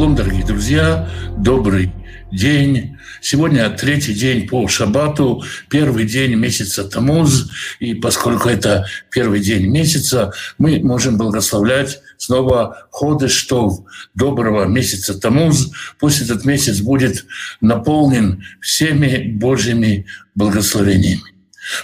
Шалом, дорогие друзья, добрый день. Сегодня третий день по шабату, первый день месяца Тамуз. И поскольку это первый день месяца, мы можем благословлять снова ходы что доброго месяца Тамуз. Пусть этот месяц будет наполнен всеми Божьими благословениями.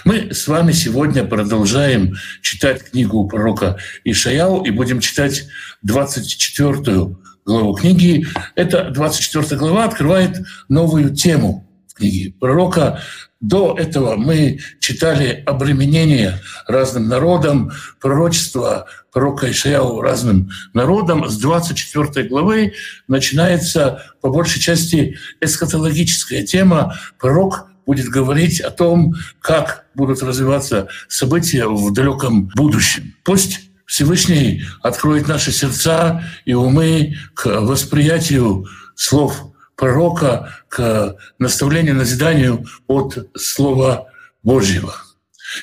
Мы с вами сегодня продолжаем читать книгу пророка Ишаяу и будем читать 24 главу книги. Эта 24 глава открывает новую тему в книге пророка. До этого мы читали обременение разным народам, пророчество пророка Ишаяу разным народам. С 24 главы начинается по большей части эсхатологическая тема. Пророк будет говорить о том, как будут развиваться события в далеком будущем. Пусть Всевышний откроет наши сердца и умы к восприятию слов пророка, к наставлению, назиданию от Слова Божьего.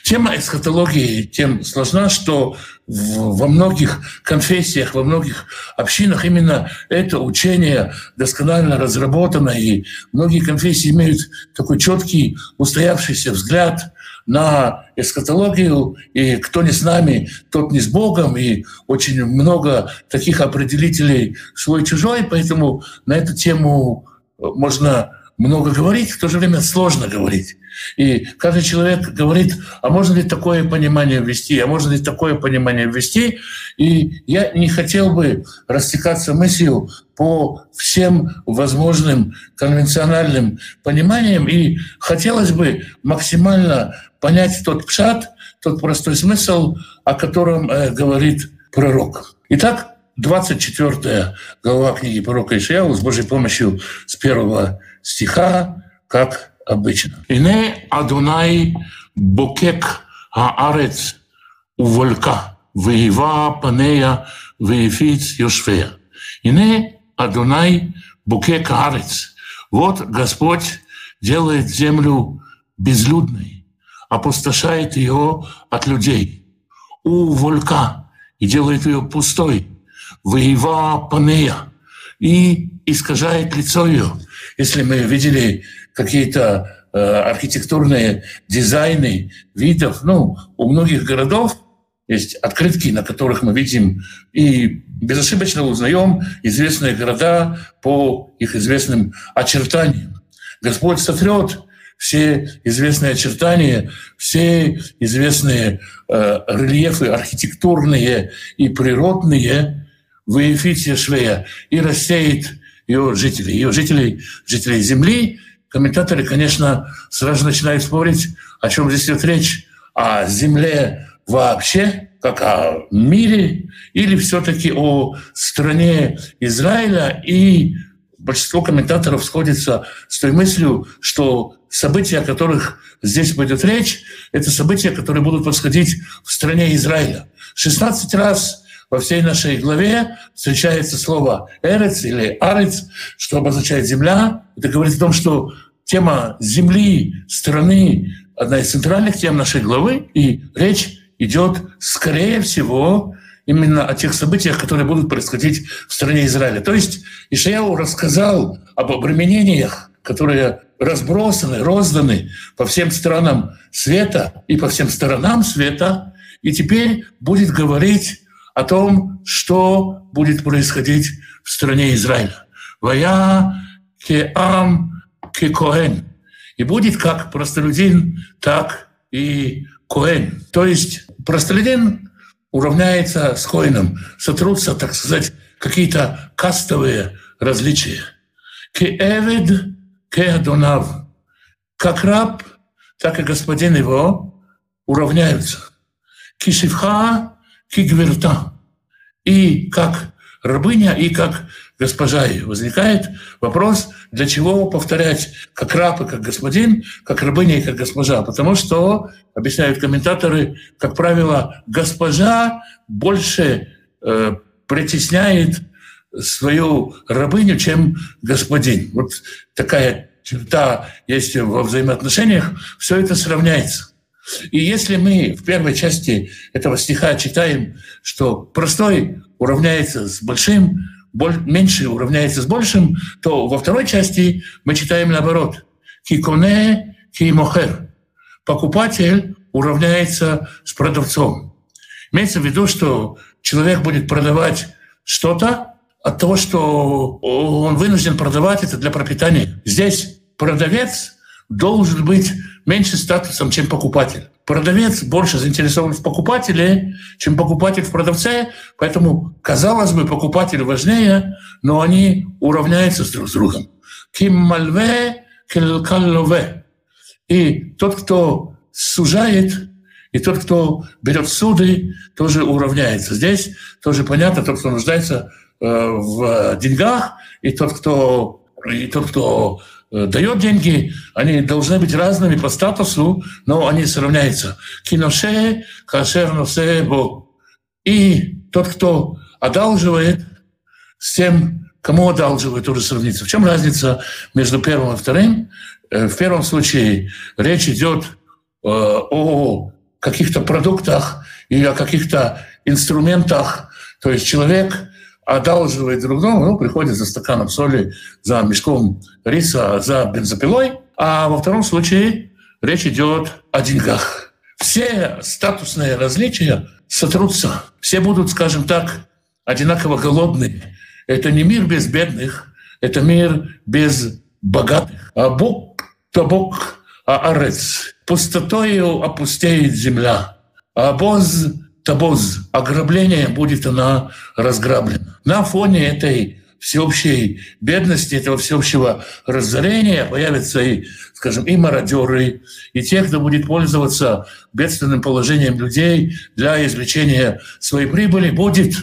Тема эсхатологии тем сложна, что во многих конфессиях, во многих общинах именно это учение досконально разработано, и многие конфессии имеют такой четкий, устоявшийся взгляд на эсхатологию, и кто не с нами, тот не с Богом, и очень много таких определителей свой-чужой, поэтому на эту тему можно много говорить, в то же время сложно говорить. И каждый человек говорит, а можно ли такое понимание ввести, а можно ли такое понимание ввести. И я не хотел бы растекаться мыслью по всем возможным конвенциональным пониманиям, и хотелось бы максимально понять тот пшат, тот простой смысл, о котором э, говорит пророк. Итак, 24 глава книги пророка Ишаяу с Божьей помощью с первого стиха, как обычно. «Ине Адунай бокек хаарец уволька, веева панея веефиц йошфея». «Ине Адунай букек хаарец». Вот Господь делает землю безлюдной, опустошает ее от людей. У волька и делает ее пустой. Воева панея и искажает лицо ее. Если мы видели какие-то э, архитектурные дизайны видов, ну, у многих городов есть открытки, на которых мы видим и безошибочно узнаем известные города по их известным очертаниям. Господь сотрет все известные очертания, все известные э, рельефы архитектурные и природные в Ефите Швея и рассеет ее жителей, ее жителей, жителей Земли. Комментаторы, конечно, сразу начинают спорить, о чем здесь идет речь, о Земле вообще, как о мире, или все-таки о стране Израиля. И большинство комментаторов сходится с той мыслью, что события, о которых здесь пойдет речь, это события, которые будут происходить в стране Израиля. 16 раз во всей нашей главе встречается слово «эрец» или «арец», что обозначает «земля». Это говорит о том, что тема земли, страны — одна из центральных тем нашей главы, и речь идет, скорее всего, именно о тех событиях, которые будут происходить в стране Израиля. То есть Ишаяу рассказал об обременениях, которые разбросаны, розданы по всем странам света и по всем сторонам света, и теперь будет говорить о том, что будет происходить в стране Израиля. «Вая кеам кекоэн». И будет как простолюдин, так и коэн. То есть простолюдин уравняется с коином, сотрутся, так сказать, какие-то кастовые различия. Кеэвид кеадонав. Как раб, так и господин его уравняются. Кишивха кигверта. И как рабыня, и как госпожа. И возникает вопрос, для чего повторять как раб и как господин, как рабыня и как госпожа. Потому что, объясняют комментаторы, как правило, госпожа больше э, притесняет свою рабыню, чем господин. Вот такая черта есть во взаимоотношениях, все это сравняется. И если мы в первой части этого стиха читаем, что простой уравняется с большим, меньше уравняется с большим, то во второй части мы читаем наоборот. Киконе кимохер. Покупатель уравняется с продавцом. Имеется в виду, что человек будет продавать что-то от того, что он вынужден продавать это для пропитания. Здесь продавец должен быть меньше статусом, чем покупатель. Продавец больше заинтересован в покупателе, чем покупатель в продавце, поэтому, казалось бы, покупатель важнее, но они уравняются друг с другом. Ким мальве, каллове. И тот, кто сужает, и тот, кто берет суды, тоже уравняется. Здесь тоже понятно, тот, кто нуждается в деньгах, и тот, кто, и тот, кто Э, дает деньги, они должны быть разными по статусу, но они сравняются. Киноше, кашер носе. И тот, кто одалживает, с тем, кому одалживает, тоже сравнится. В чем разница между первым и вторым? Э, в первом случае речь идет э, о каких-то продуктах или о каких-то инструментах. То есть человек одалживает друг другу, ну, приходит за стаканом соли, за мешком риса, за бензопилой. А во втором случае речь идет о деньгах. Все статусные различия сотрутся. Все будут, скажем так, одинаково голодные. Это не мир без бедных, это мир без богатых. А Бог, то Бог, а арец. Пустотою опустеет земля. А Боз табоз, ограбление, будет она разграблена. На фоне этой всеобщей бедности, этого всеобщего разорения появятся и, скажем, и мародеры, и те, кто будет пользоваться бедственным положением людей для извлечения своей прибыли, будет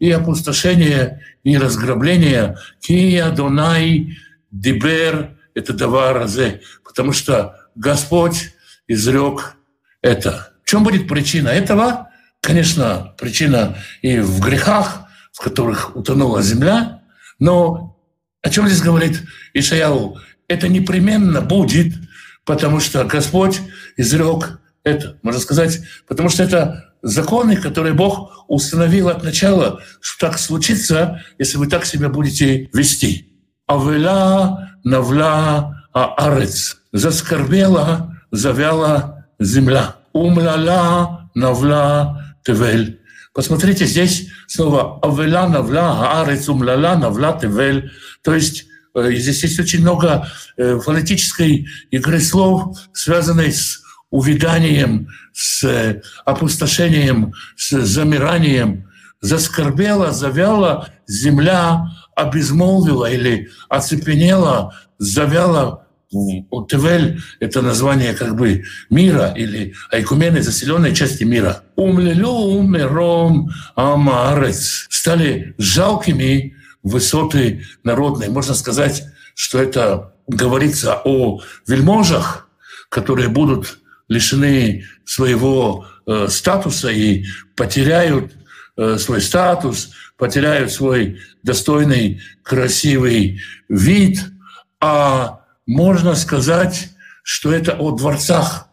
и опустошение, и разграбление. Кия Донай Дибер – это даваразе, потому что Господь изрек это. В чем будет причина этого? Конечно, причина и в грехах, в которых утонула земля, но о чем здесь говорит Ишаяу? Это непременно будет, потому что Господь изрек это, можно сказать, потому что это законы, которые Бог установил от начала, что так случится, если вы так себя будете вести. Авела навла аарец. Заскорбела, завяла земля. Умлала навла Тевель. Посмотрите, здесь слово «авела навла, аарец умлала навла тевель». То есть э, здесь есть очень много э, фонетической игры слов, связанной с увиданием, с э, опустошением, с замиранием. Заскорбела, завяла земля, обезмолвила или оцепенела, завяла Тевель — это название как бы мира или айкумены, заселенной части мира. Умлелю умером амарец. Стали жалкими высоты народные. Можно сказать, что это говорится о вельможах, которые будут лишены своего э, статуса и потеряют э, свой статус, потеряют свой достойный, красивый вид, а можно сказать, что это о дворцах,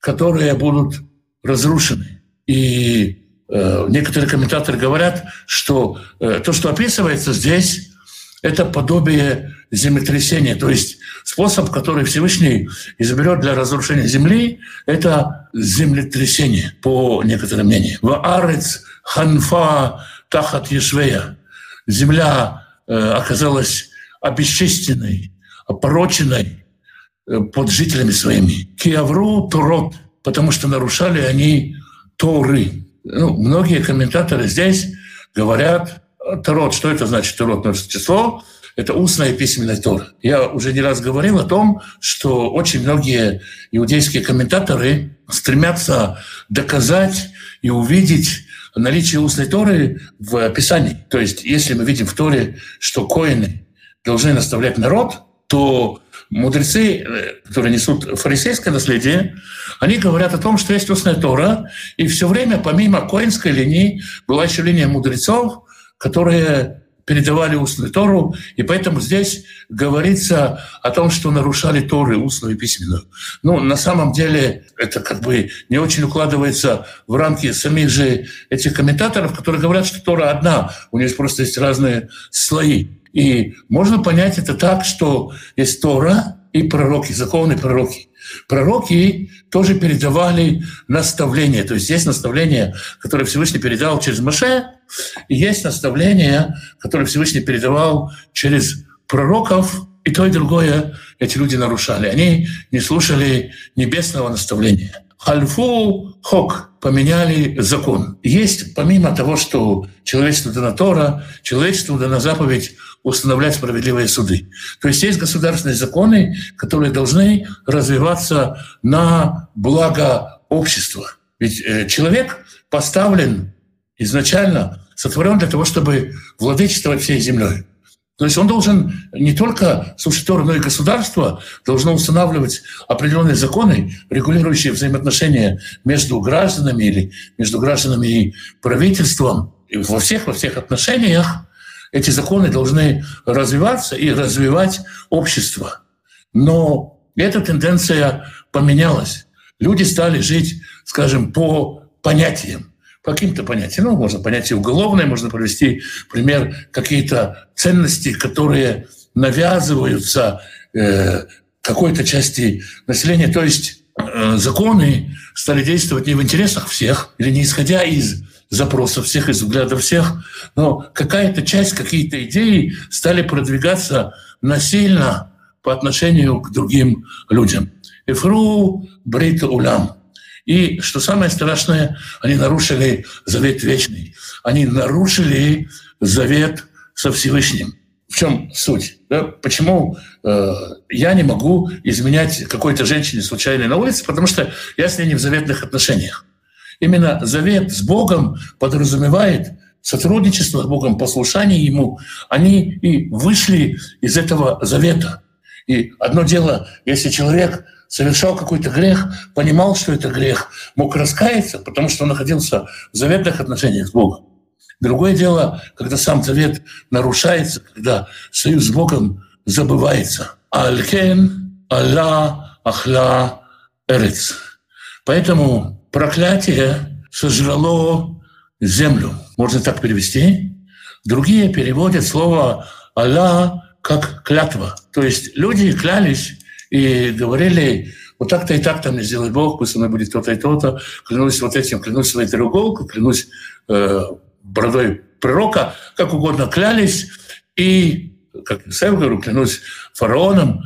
которые будут разрушены. И э, некоторые комментаторы говорят, что э, то, что описывается здесь, это подобие землетрясения, то есть способ, который Всевышний изоберет для разрушения земли, это землетрясение, по некоторым мнениям. В арец ханфа тахат ешвея. Земля э, оказалась обесчищенной, опороченной э, под жителями своими. Киавру Турот, потому что нарушали они Торы. Ну, многие комментаторы здесь говорят, Торот, что это значит Торот? Число это устная и письменная Тора. Я уже не раз говорил о том, что очень многие иудейские комментаторы стремятся доказать и увидеть наличие устной Торы в Писании. То есть, если мы видим в Торе, что коины должны наставлять народ, то мудрецы, э, которые несут фарисейское наследие, они говорят о том, что есть устная Тора, и все время, помимо коинской линии, была еще линия мудрецов, которые передавали устную Тору, и поэтому здесь говорится о том, что нарушали Торы устную и письменную. Ну, на самом деле это как бы не очень укладывается в рамки самих же этих комментаторов, которые говорят, что Тора одна, у нее просто есть разные слои. И можно понять это так, что есть Тора и пророки, законы пророки. Пророки тоже передавали наставления. То есть есть наставления, которые Всевышний передал через Маше, и есть наставления, которые Всевышний передавал через пророков, и то, и другое эти люди нарушали. Они не слушали небесного наставления. Хальфу хок поменяли закон. Есть, помимо того, что человечеству дана Тора, человечеству дана заповедь устанавливать справедливые суды. То есть есть государственные законы, которые должны развиваться на благо общества. Ведь э, человек поставлен изначально, сотворен для того, чтобы владычествовать всей землей. То есть он должен не только Тору, но и государство должно устанавливать определенные законы, регулирующие взаимоотношения между гражданами или между гражданами и правительством. И во всех, во всех отношениях эти законы должны развиваться и развивать общество. Но эта тенденция поменялась. Люди стали жить, скажем, по понятиям по каким-то понятиям. Ну, можно понятие уголовное, можно привести пример какие-то ценности, которые навязываются э, какой-то части населения. То есть э, законы стали действовать не в интересах всех или не исходя из запросов всех, из взглядов всех, но какая-то часть, какие-то идеи стали продвигаться насильно по отношению к другим людям. Эфру брит улам. И, что самое страшное, они нарушили завет вечный. Они нарушили завет со Всевышним. В чем суть? Да? Почему э, я не могу изменять какой-то женщине случайной на улице? Потому что я с ней не в заветных отношениях. Именно завет с Богом подразумевает сотрудничество с Богом, послушание Ему. Они и вышли из этого завета. И одно дело, если человек совершал какой-то грех, понимал, что это грех, мог раскаяться, потому что он находился в заветных отношениях с Богом. Другое дело, когда сам завет нарушается, когда союз с Богом забывается. Алькен, Алла, Ахла, Эрец. Поэтому проклятие сожрало землю. Можно так перевести. Другие переводят слово Алла как клятва. То есть люди клялись и говорили, вот так-то и так-то мне сделает Бог, пусть мной будет то-то и то-то, клянусь вот этим, клянусь своей треуголкой, клянусь э, бородой пророка, как угодно клялись, и, как я говорю, клянусь фараоном,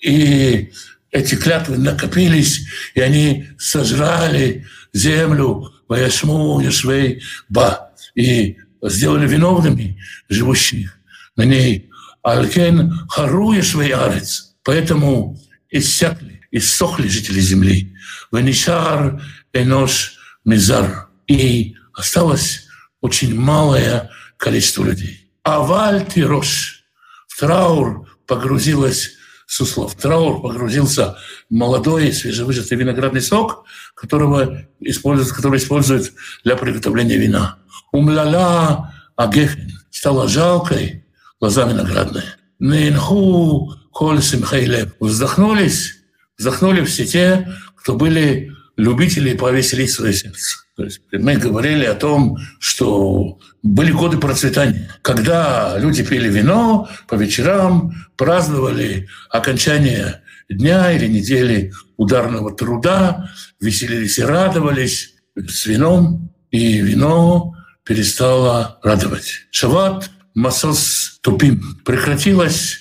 и эти клятвы накопились, и они сожрали землю Ваяшму, Яшвей, Ба, и сделали виновными живущих на ней. Алькен Хару Яшвей Арец – Поэтому иссякли, иссохли жители земли. Венишар энош мизар. И осталось очень малое количество людей. Аваль тирош. В траур погрузилась Суслов. В траур погрузился молодой свежевыжатый виноградный сок, которого используют, который используют для приготовления вина. Умляла агефин. Стала жалкой лоза виноградная. Нинху коль симхейлев. Вздохнулись, вздохнули все те, кто были любители повеселить свое сердце. То есть мы говорили о том, что были годы процветания, когда люди пили вино по вечерам, праздновали окончание дня или недели ударного труда, веселились и радовались с вином, и вино перестало радовать. Шават Масос Тупим прекратилось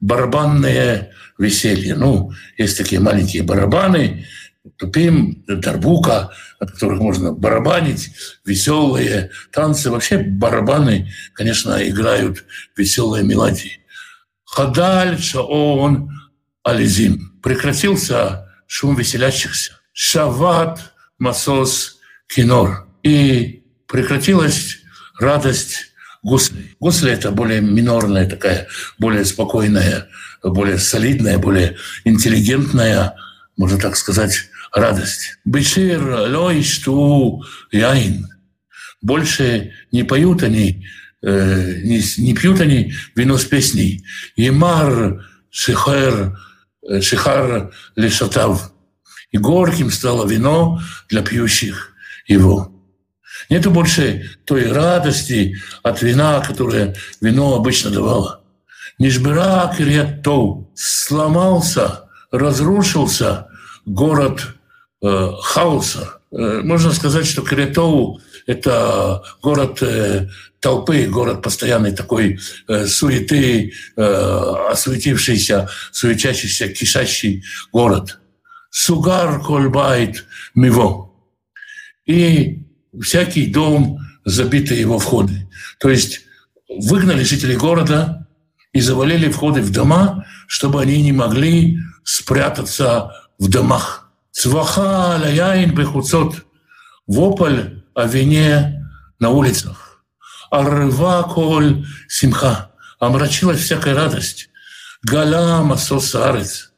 барабанное веселье. Ну, есть такие маленькие барабаны, тупим, дарбука, от которых можно барабанить, веселые танцы. Вообще барабаны, конечно, играют веселые мелодии. Хадаль шаон ализим. Прекратился шум веселящихся. Шават масос кинор. И прекратилась радость гусли. Гусли – это более минорная такая, более спокойная, более солидная, более интеллигентная, можно так сказать, радость. Бешир лой шту яин. Больше не поют они э, не, не пьют они вино с песней. Емар шихар, э, шихар лешатав. И горьким стало вино для пьющих его. Нету больше той радости от вина, которое вино обычно давало. Нишбера Кирьятоу сломался, разрушился город э, хаоса. Э, можно сказать, что Кирьятоу – это город э, толпы, город постоянной такой э, суеты, э, осуетившийся, суетящийся, кишащий город. Сугар кольбайт миво. И всякий дом, забитый его входы. То есть выгнали жителей города и завалили входы в дома, чтобы они не могли спрятаться в домах. Цваха ляяин бехуцот. Вопль о вине на улицах. Арва коль симха. Омрачилась всякая радость. Гала масос арец.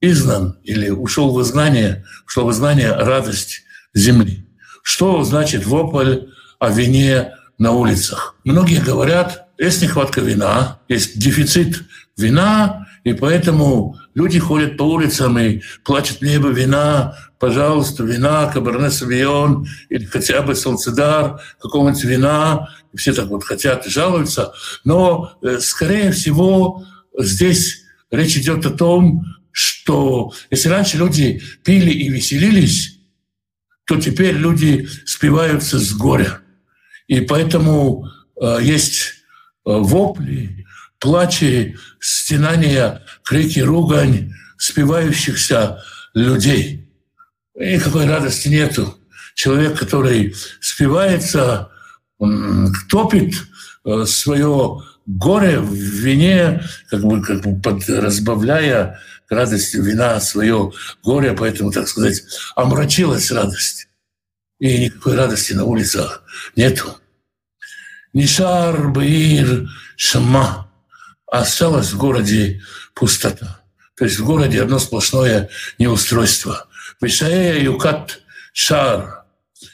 Изгнан или ушел в изгнание, ушел в изгнание радость земли. Что значит вопль о вине на улицах? Многие говорят, есть нехватка вина, есть дефицит вина, и поэтому люди ходят по улицам и плачут небо вина, пожалуйста, вина, каберне савион, или хотя бы солнцедар, какого-нибудь вина. И все так вот хотят и жалуются. Но, э, скорее всего, здесь речь идет о том, что если раньше люди пили и веселились, то теперь люди спиваются с горя. И поэтому э, есть э, вопли, плачи, стенания, крики, ругань спивающихся людей. И никакой радости нету. Человек, который спивается, топит э, свое горе в вине, как бы, как бы под, разбавляя к радости вина свое горе, поэтому, так сказать, омрачилась радость. И никакой радости на улицах нету. Нишар Баир Шама. Осталась в городе пустота. То есть в городе одно сплошное неустройство. Вишаэя Юкат Шар.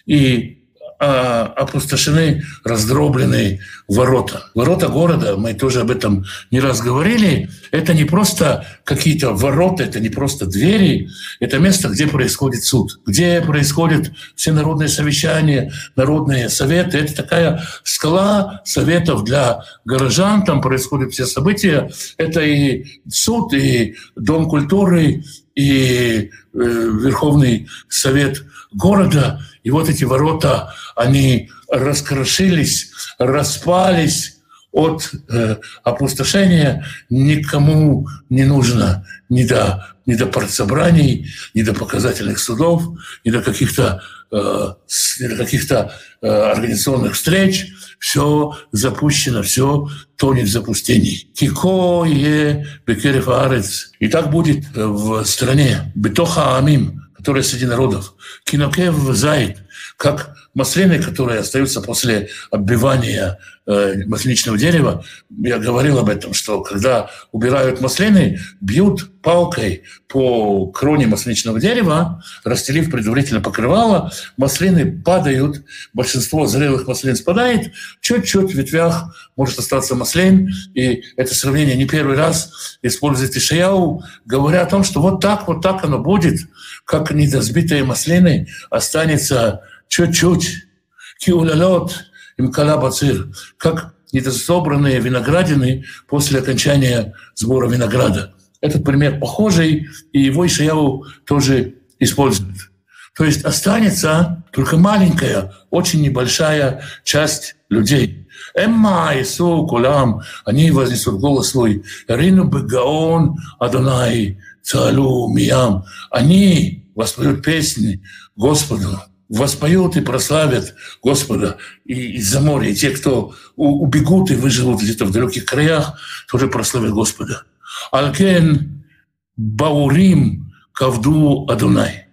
И а, опустошены, раздроблены ворота. Ворота города, мы тоже об этом не раз говорили, это не просто какие-то ворота, это не просто двери, это место, где происходит суд, где происходят все народные совещания, народные советы. Это такая скала советов для горожан, там происходят все события. Это и суд, и Дом культуры, и э, Верховный Совет города. И вот эти ворота, они раскрошились, распались от э, опустошения. Никому не нужно ни до, ни до партсобраний, ни до показательных судов, ни до каких-то э, каких-то э, организационных встреч. Все запущено, все тонет в запустении. Кико е бекерев арец. И так будет в стране. Бетоха амим которые среди народов. Кинокев зайд, как маслины, которые остаются после оббивания э, масличного дерева. Я говорил об этом, что когда убирают маслины, бьют палкой по кроне масличного дерева, расстелив предварительно покрывало, маслины падают, большинство зрелых маслин спадает, чуть-чуть в ветвях может остаться маслин, и это сравнение не первый раз использует Ишаяу, говоря о том, что вот так, вот так оно будет, как недозбитые маслины останется чуть-чуть. Киулялот им калабацир, как недособранные виноградины после окончания сбора винограда. Этот пример похожий, и его Ишаяву тоже использует. То есть останется только маленькая, очень небольшая часть людей. Эмма Ису Кулам, они вознесут голос свой, Рину Бегаон Адонай Цалу Миям. Они воспоют песни Господу, воспоют и прославят Господа и из-за моря. И те, кто убегут и выживут где-то в далеких краях, тоже прославят Господа. Алкен Баурим Кавду Адунай.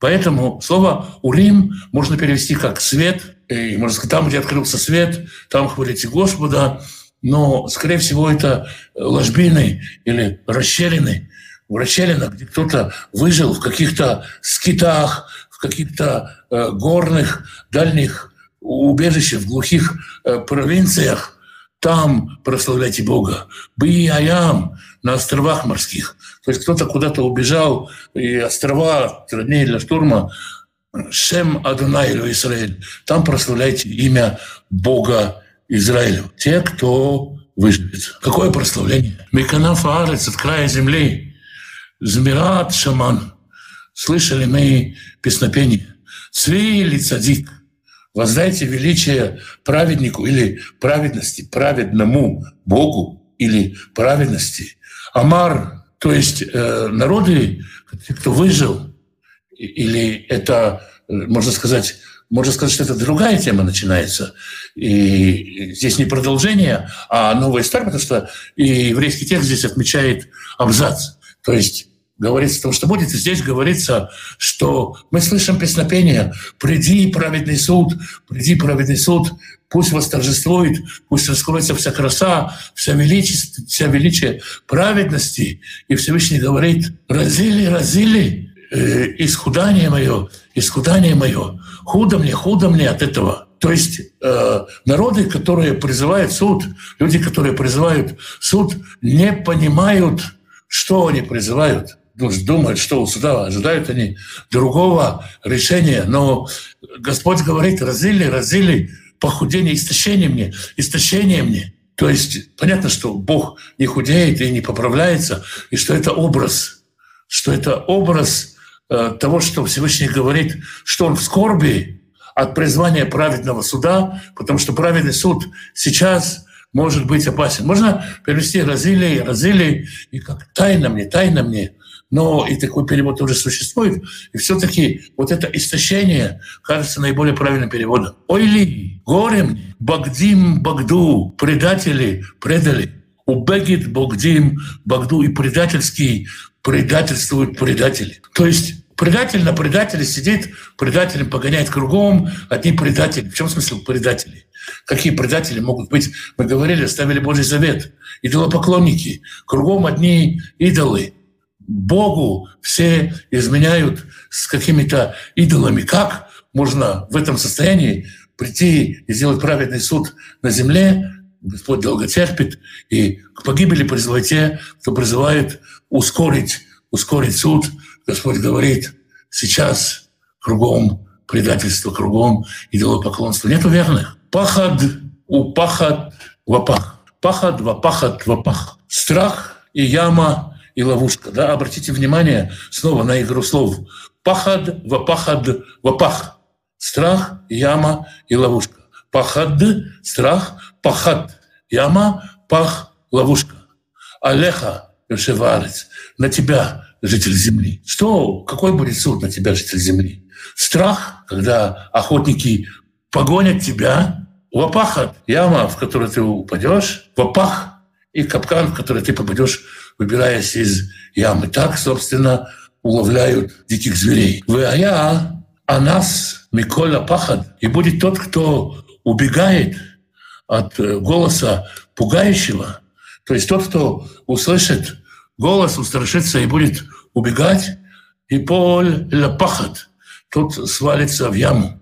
Поэтому слово «урим» можно перевести как «свет», и можно сказать, там, где открылся свет, там хвалите Господа, но, скорее всего, это ложбины или расщелины, в расщелинах, где кто-то выжил в каких-то скитах, в каких-то э, горных, дальних убежище в глухих э, провинциях, там прославляйте Бога. Бияям на островах морских. То есть кто-то куда-то убежал, и острова труднее для штурма. Шем Адунай Израиль. Там прославляйте имя Бога Израилю. Те, кто выживет. Какое прославление? Миканаф Арец от края земли. Змират Шаман. Слышали мы песнопение. Цви или цадик. Воздайте величие праведнику или праведности, праведному Богу или праведности. Амар, то есть э, народы, кто выжил, или это, э, можно сказать, можно сказать, что это другая тема начинается. И здесь не продолжение, а новая история, потому что и еврейский текст здесь отмечает абзац. То есть говорится о том, что будет. И здесь говорится, что мы слышим песнопение «Приди, праведный суд, приди, праведный суд, пусть восторжествует, пусть раскроется вся краса, вся величие, вся величие праведности». И Всевышний говорит «Разили, разили, э, исхудание мое, исхудание мое, худо мне, худо мне от этого». То есть э, народы, которые призывают суд, люди, которые призывают суд, не понимают, что они призывают думают, что у суда ожидают они другого решения. Но Господь говорит, разили, разили, похудение, истощение мне, истощение мне. То есть понятно, что Бог не худеет и не поправляется, и что это образ, что это образ э, того, что Всевышний говорит, что Он в скорби от призвания праведного суда, потому что праведный суд сейчас может быть опасен. Можно перевести «разили», «разили», и как «тайна мне», «тайна мне», но и такой перевод тоже существует. И все-таки вот это истощение кажется наиболее правильным переводом. Ой ли, горем, багдим, багду, предатели, предали. Убегит, багдим, багду и предательский предательствуют предатели. То есть предатель на предателе сидит, предателем погоняет кругом, одни предатели. В чем смысл предателей? Какие предатели могут быть? Мы говорили, оставили Божий завет. Идолопоклонники. Кругом одни идолы. Богу все изменяют с какими-то идолами. Как можно в этом состоянии прийти и сделать праведный суд на земле? Господь долго терпит, и к погибели призывают те, кто призывает ускорить, ускорить суд. Господь говорит, сейчас кругом предательство, кругом идолопоклонство. Нету верных. Пахад у пахад вапах. Пахад вапахад вапах. Страх и яма и ловушка. Да? Обратите внимание снова на игру слов. Пахад, вапахад, вапах. Страх, яма и ловушка. Пахад, страх, пахад, яма, пах, ловушка. Алеха, Йошеварец, на тебя, житель земли. Что, какой будет суд на тебя, житель земли? Страх, когда охотники погонят тебя, вапахат, яма, в которую ты упадешь, вапах и капкан, в который ты попадешь выбираясь из ямы. Так, собственно, уловляют диких зверей. Вы а нас Микола Пахад. И будет тот, кто убегает от э, голоса пугающего, то есть тот, кто услышит голос, устрашится и будет убегать, и поль пахат, тот свалится в яму.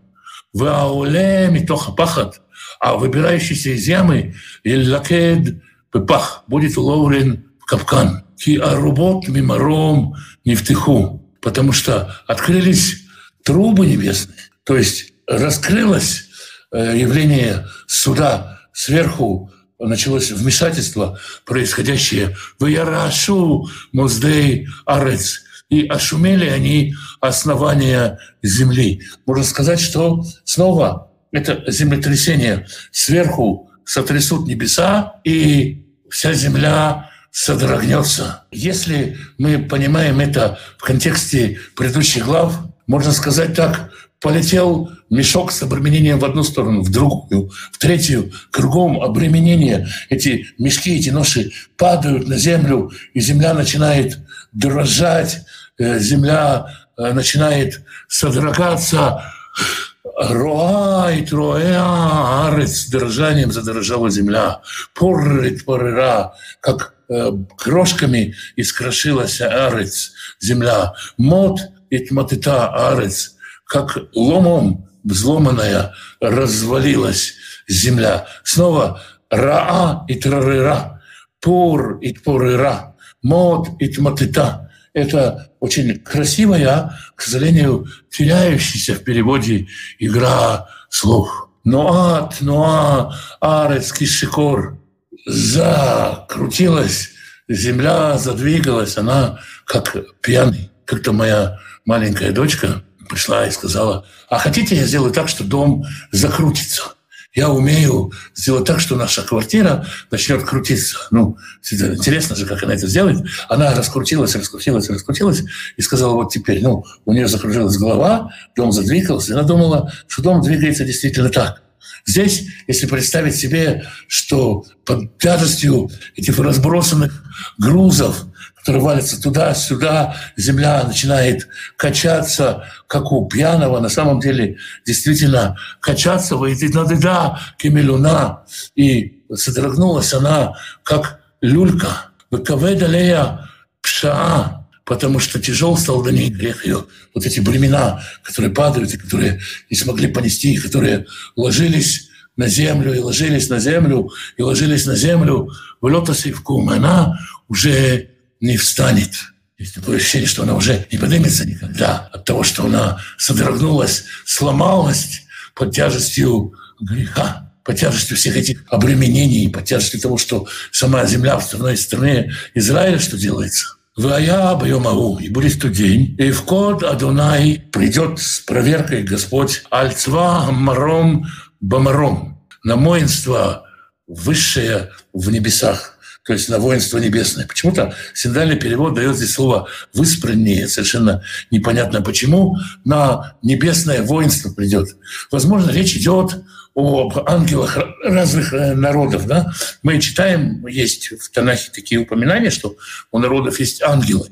Вы ауле митоха пахат, а выбирающийся из ямы, лакед пах, будет уловлен капкан. Ки арубот мимаром не втыху, потому что открылись трубы небесные, то есть раскрылось э, явление суда сверху, началось вмешательство, происходящее в Ярашу Моздей Арец, и ошумели они основания земли. Можно сказать, что снова это землетрясение сверху сотрясут небеса, и вся земля содрогнется. Если мы понимаем это в контексте предыдущих глав, можно сказать так, полетел мешок с обременением в одну сторону, в другую, в третью, кругом обременение. Эти мешки, эти ноши падают на землю, и земля начинает дрожать, э, земля э, начинает содрогаться. Роает, роя, арец, дрожанием задрожала земля. Поррит, порыра, как крошками искрошилась арец, земля. Мот и тматыта арец, как ломом взломанная, развалилась земля. Снова Раа и Трарыра, Пур и Тпурыра, Мод и Тматыта. Это очень красивая, к сожалению, теряющаяся в переводе игра слов. Ноат, Ноа, Арец, Кишикор. Закрутилась земля, задвигалась, она как пьяный. Как-то моя маленькая дочка пришла и сказала, а хотите я сделаю так, что дом закрутится? Я умею сделать так, что наша квартира начнет крутиться. Ну, интересно же, как она это сделает. Она раскрутилась, раскрутилась, раскрутилась и сказала, вот теперь, ну, у нее закружилась голова, дом задвигался, она думала, что дом двигается действительно так. Здесь, если представить себе, что под тяжестью этих разбросанных грузов который валится туда-сюда, земля начинает качаться, как у пьяного, на самом деле действительно качаться, выйдет на да, кемелюна, и содрогнулась она, как люлька. Выкаведалея пша, потому что тяжел стал до ней грех ее. Вот эти бремена, которые падают, и которые не смогли понести, и которые ложились на землю, и ложились на землю, и ложились на землю, в лотосе в кум. Она уже не встанет. Есть такое ощущение, что она уже не поднимется никогда от того, что она содрогнулась, сломалась под тяжестью греха, под тяжестью всех этих обременений, под тяжестью того, что сама земля в стране, стране Израиля, что делается. Вая Байомау, и будет тот день, и в код Адонай придет с проверкой Господь Альцва Маром Бамаром, на воинство высшее в небесах то есть на воинство небесное. Почему-то синодальный перевод дает здесь слово «выспраннее», совершенно непонятно почему, на небесное воинство придет. Возможно, речь идет об ангелах разных э, народов. Да? Мы читаем, есть в Танахе такие упоминания, что у народов есть ангелы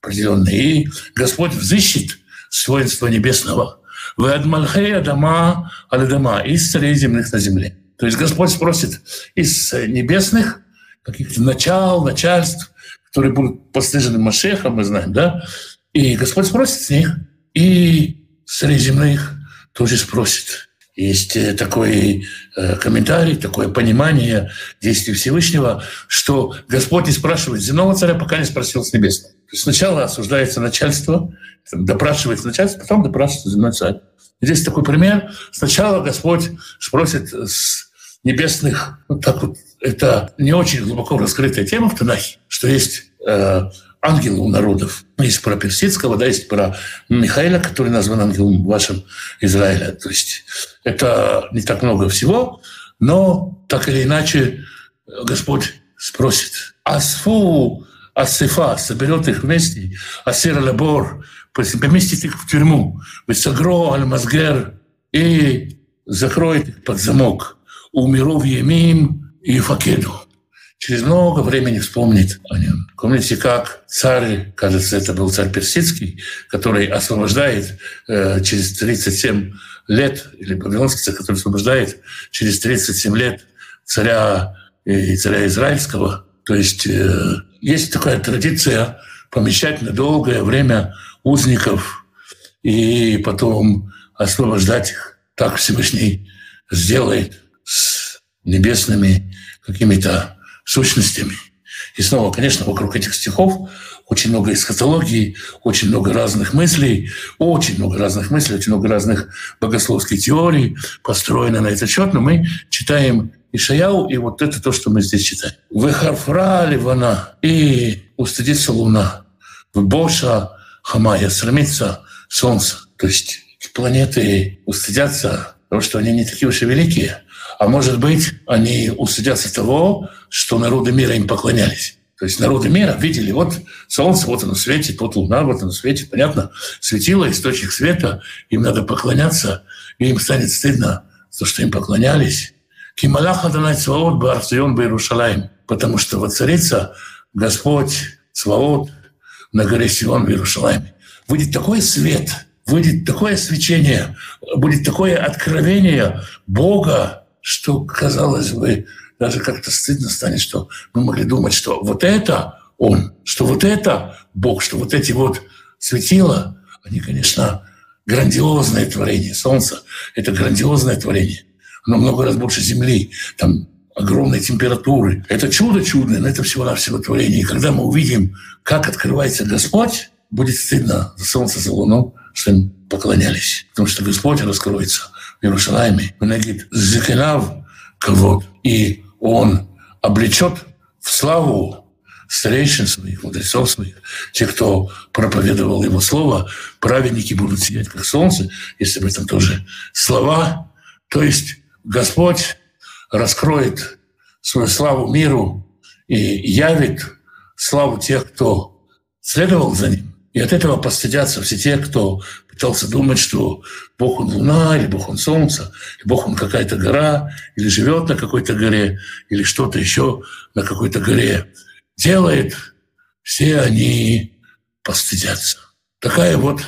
определенные, и Господь взыщет с небесного. «Вы от Мальхея дома аль-дома» из царей земных на земле. То есть Господь спросит из небесных – каких-то начал, начальств, которые будут пострижены Машехом, мы знаем, да? И Господь спросит с них, и среди земных тоже спросит. Есть э, такой э, комментарий, такое понимание действий Всевышнего, что Господь не спрашивает земного царя, пока не спросил с небесного. То есть сначала осуждается начальство, допрашивается начальство, потом допрашивается земной царь. Здесь такой пример. Сначала Господь спросит с небесных, вот так вот это не очень глубоко раскрытая тема в Танахе, что есть э, ангелы у народов. Есть про персидского, да, есть про Михаила, который назван ангелом вашим Израиля. То есть это не так много всего, но так или иначе Господь спросит. Асфу Асифа соберет их вместе, Асир Лабор поместит их в тюрьму, Висагро Аль-Мазгер и закроет их под замок. У миров Емим и Факеду. Через много времени вспомнит о нем. Помните, как царь, кажется, это был царь персидский, который освобождает э, через 37 лет, или Вавилонский царь, который освобождает через 37 лет царя и царя израильского. То есть э, есть такая традиция помещать на долгое время узников и потом освобождать их. Так Всевышний сделает с небесными какими-то сущностями. И снова, конечно, вокруг этих стихов очень много эсхатологии, очень много разных мыслей, очень много разных мыслей, очень много разных богословских теорий построено на этот счет, но мы читаем Ишаяу, и вот это то, что мы здесь читаем. «Вехарфра ливана» и «устыдится луна», в «Боша хамая» срамится солнце. То есть планеты устыдятся того, что они не такие уж и великие – а может быть, они устыдятся того, что народы мира им поклонялись. То есть народы мира видели, вот солнце, вот оно светит, вот луна, вот оно светит, понятно, светило, источник света, им надо поклоняться, и им станет стыдно за то, что им поклонялись. Кималаха Данай Цваот Барсион потому что воцарится Господь Цваот на горе Сион в Иерушалайме. Выйдет такой свет, выйдет такое свечение, будет такое откровение Бога, что, казалось бы, даже как-то стыдно станет, что мы могли думать, что вот это Он, что вот это Бог, что вот эти вот светила, они, конечно, грандиозное творение. Солнце — это грандиозное творение. Оно много раз больше Земли. Там огромной температуры. Это чудо чудное, но это всего-навсего творение. И когда мы увидим, как открывается Господь, будет стыдно за солнце, за луну, что им поклонялись. Потому что Господь раскроется в Иерусалиме. Он говорит, «Зекенав кого И Он облечет в славу старейшин своих, мудрецов своих, тех, кто проповедовал Его Слово, праведники будут сидеть как солнце, если об этом тоже слова. То есть Господь раскроет свою славу миру и явит славу тех, кто следовал за ним. И от этого постыдятся все те, кто пытался думать, что Бог он луна, или Бог он солнце, или Бог он какая-то гора, или живет на какой-то горе, или что-то еще на какой-то горе делает, все они постыдятся. Такая вот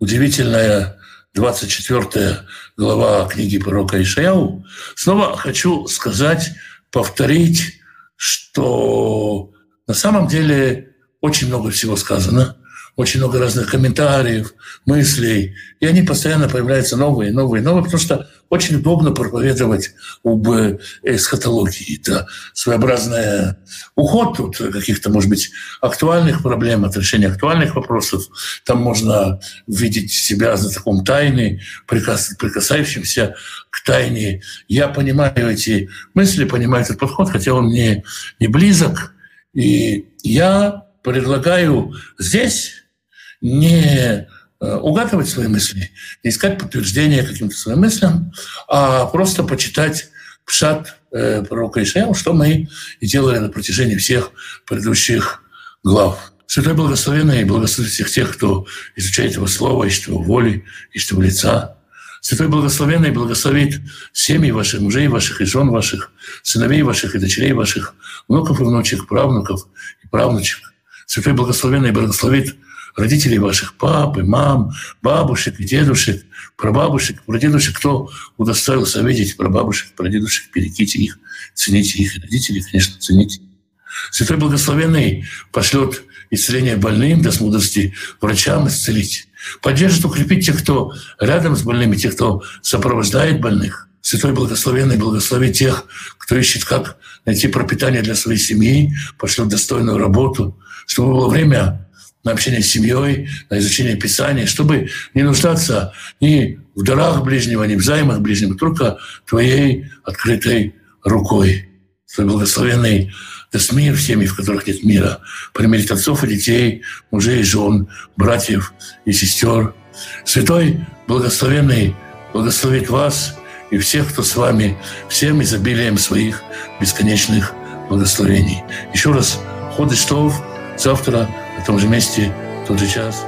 удивительная 24 глава книги пророка Ишаяу. Снова хочу сказать, повторить, что на самом деле очень много всего сказано – очень много разных комментариев, мыслей, и они постоянно появляются новые, новые, новые, потому что очень удобно проповедовать об эсхатологии. Это своеобразный уход от каких-то, может быть, актуальных проблем, от решения актуальных вопросов. Там можно видеть себя за таком тайны, прикасающимся к тайне. Я понимаю эти мысли, понимаю этот подход, хотя он мне не близок. И я предлагаю здесь не э, угадывать свои мысли, не искать подтверждения каким-то своим мыслям, а просто почитать пшат э, пророка Ишаяу, что мы и делали на протяжении всех предыдущих глав. Святой Благословенный благословит всех тех, кто изучает Его Слово, ищет Его воли, ищет Его лица. Святой Благословенный благословит семьи ваших, мужей ваших и жен ваших, сыновей ваших и дочерей ваших, внуков и внучек, правнуков и правнучек. Святой Благословенный благословит родителей ваших, папы, мам, бабушек, дедушек, прабабушек, прадедушек, кто удостоился видеть прабабушек, прадедушек, берегите их, цените их, родителей, конечно, цените. Святой Благословенный пошлет исцеление больным, даст мудрости врачам исцелить. Поддержит, укрепить тех, кто рядом с больными, тех, кто сопровождает больных. Святой Благословенный благословит тех, кто ищет, как найти пропитание для своей семьи, пошлет достойную работу, чтобы было время на общение с семьей, на изучение Писания, чтобы не нуждаться ни в дарах ближнего, ни в займах ближнего, только Твоей открытой рукой. Твой благословенный даст мир в семьи, в которых нет мира, примирить отцов и детей, мужей и жен, братьев и сестер. Святой благословенный благословит вас и всех, кто с вами, всем изобилием своих бесконечных благословений. Еще раз, Ходыштов, завтра на том же месте, в тот же час.